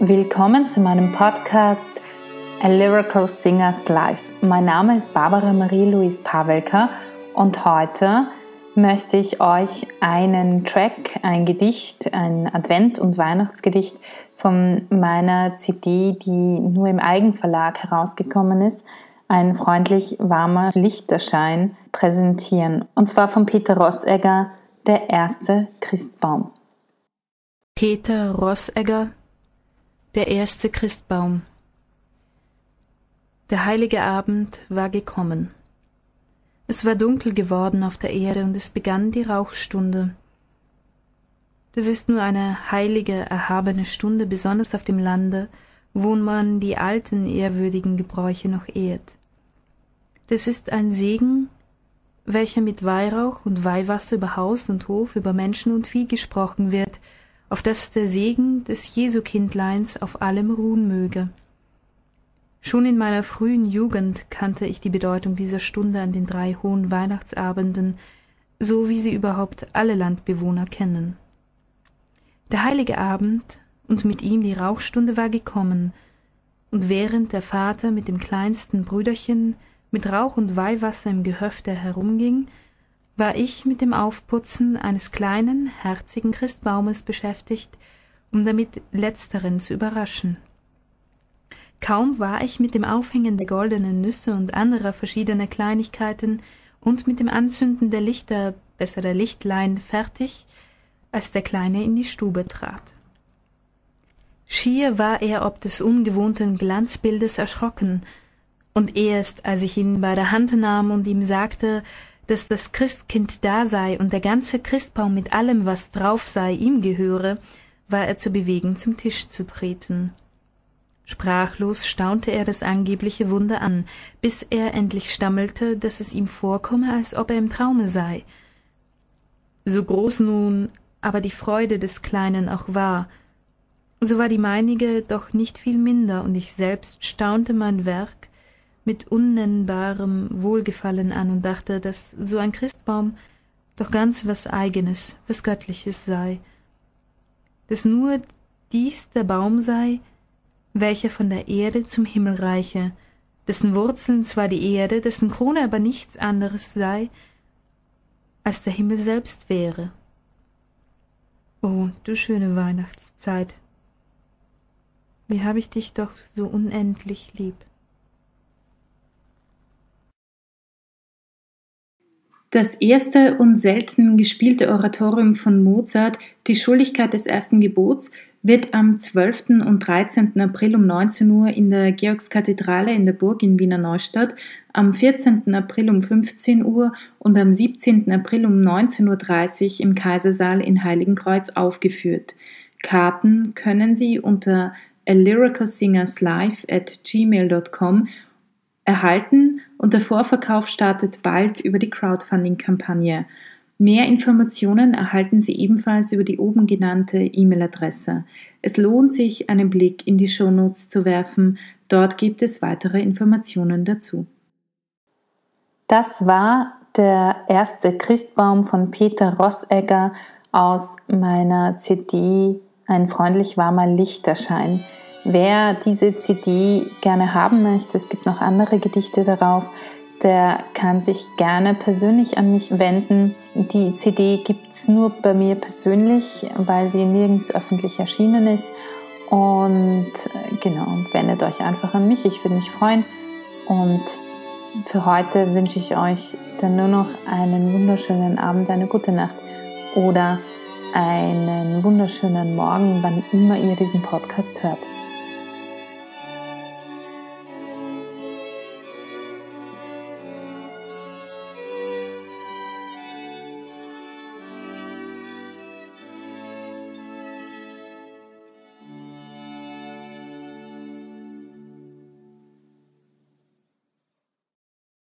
Willkommen zu meinem Podcast A Lyrical Singers Life. Mein Name ist Barbara Marie-Louise Pavelka und heute möchte ich euch einen Track, ein Gedicht, ein Advent- und Weihnachtsgedicht von meiner CD, die nur im Eigenverlag herausgekommen ist, ein freundlich warmer Lichterschein präsentieren. Und zwar von Peter Rossegger, der erste Christbaum. Peter Rossegger, der erste Christbaum. Der heilige Abend war gekommen. Es war dunkel geworden auf der Erde und es begann die Rauchstunde. Das ist nur eine heilige, erhabene Stunde, besonders auf dem Lande, wo man die alten, ehrwürdigen Gebräuche noch ehrt. Das ist ein Segen, welcher mit Weihrauch und Weihwasser über Haus und Hof, über Menschen und Vieh gesprochen wird, auf dass der Segen des Jesukindleins auf allem ruhen möge. Schon in meiner frühen Jugend kannte ich die Bedeutung dieser Stunde an den drei hohen Weihnachtsabenden, so wie sie überhaupt alle Landbewohner kennen. Der heilige Abend und mit ihm die Rauchstunde war gekommen, und während der Vater mit dem kleinsten Brüderchen mit Rauch und Weihwasser im Gehöfte herumging, war ich mit dem Aufputzen eines kleinen, herzigen Christbaumes beschäftigt, um damit letzteren zu überraschen. Kaum war ich mit dem Aufhängen der goldenen Nüsse und anderer verschiedener Kleinigkeiten und mit dem Anzünden der Lichter, besser der Lichtlein, fertig, als der Kleine in die Stube trat. Schier war er ob des ungewohnten Glanzbildes erschrocken, und erst als ich ihn bei der Hand nahm und ihm sagte, dass das Christkind da sei und der ganze Christbaum mit allem, was drauf sei, ihm gehöre, war er zu bewegen, zum Tisch zu treten. Sprachlos staunte er das angebliche Wunder an, bis er endlich stammelte, dass es ihm vorkomme, als ob er im Traume sei. So groß nun aber die Freude des Kleinen auch war, so war die meinige doch nicht viel minder, und ich selbst staunte mein Werk mit unnennbarem Wohlgefallen an und dachte, dass so ein Christbaum doch ganz was eigenes, was Göttliches sei, dass nur dies der Baum sei, welcher von der Erde zum Himmel reiche, dessen Wurzeln zwar die Erde, dessen Krone aber nichts anderes sei, als der Himmel selbst wäre. Oh, du schöne Weihnachtszeit, wie hab ich dich doch so unendlich lieb. Das erste und selten gespielte Oratorium von Mozart, Die Schuldigkeit des ersten Gebots, wird am 12. und 13. April um 19 Uhr in der Georgskathedrale in der Burg in Wiener Neustadt, am 14. April um 15 Uhr und am 17. April um 19.30 Uhr im Kaisersaal in Heiligenkreuz aufgeführt. Karten können Sie unter alyricalsingerslive at gmail.com erhalten und der Vorverkauf startet bald über die Crowdfunding-Kampagne. Mehr Informationen erhalten Sie ebenfalls über die oben genannte E-Mail-Adresse. Es lohnt sich, einen Blick in die Shownotes zu werfen. Dort gibt es weitere Informationen dazu. Das war der erste Christbaum von Peter Rossegger aus meiner CD Ein freundlich warmer Lichterschein. Wer diese CD gerne haben möchte, es gibt noch andere Gedichte darauf, der kann sich gerne persönlich an mich wenden. Die CD gibt es nur bei mir persönlich, weil sie nirgends öffentlich erschienen ist. Und äh, genau, wendet euch einfach an mich. Ich würde mich freuen. Und für heute wünsche ich euch dann nur noch einen wunderschönen Abend, eine gute Nacht oder einen wunderschönen Morgen, wann immer ihr diesen Podcast hört.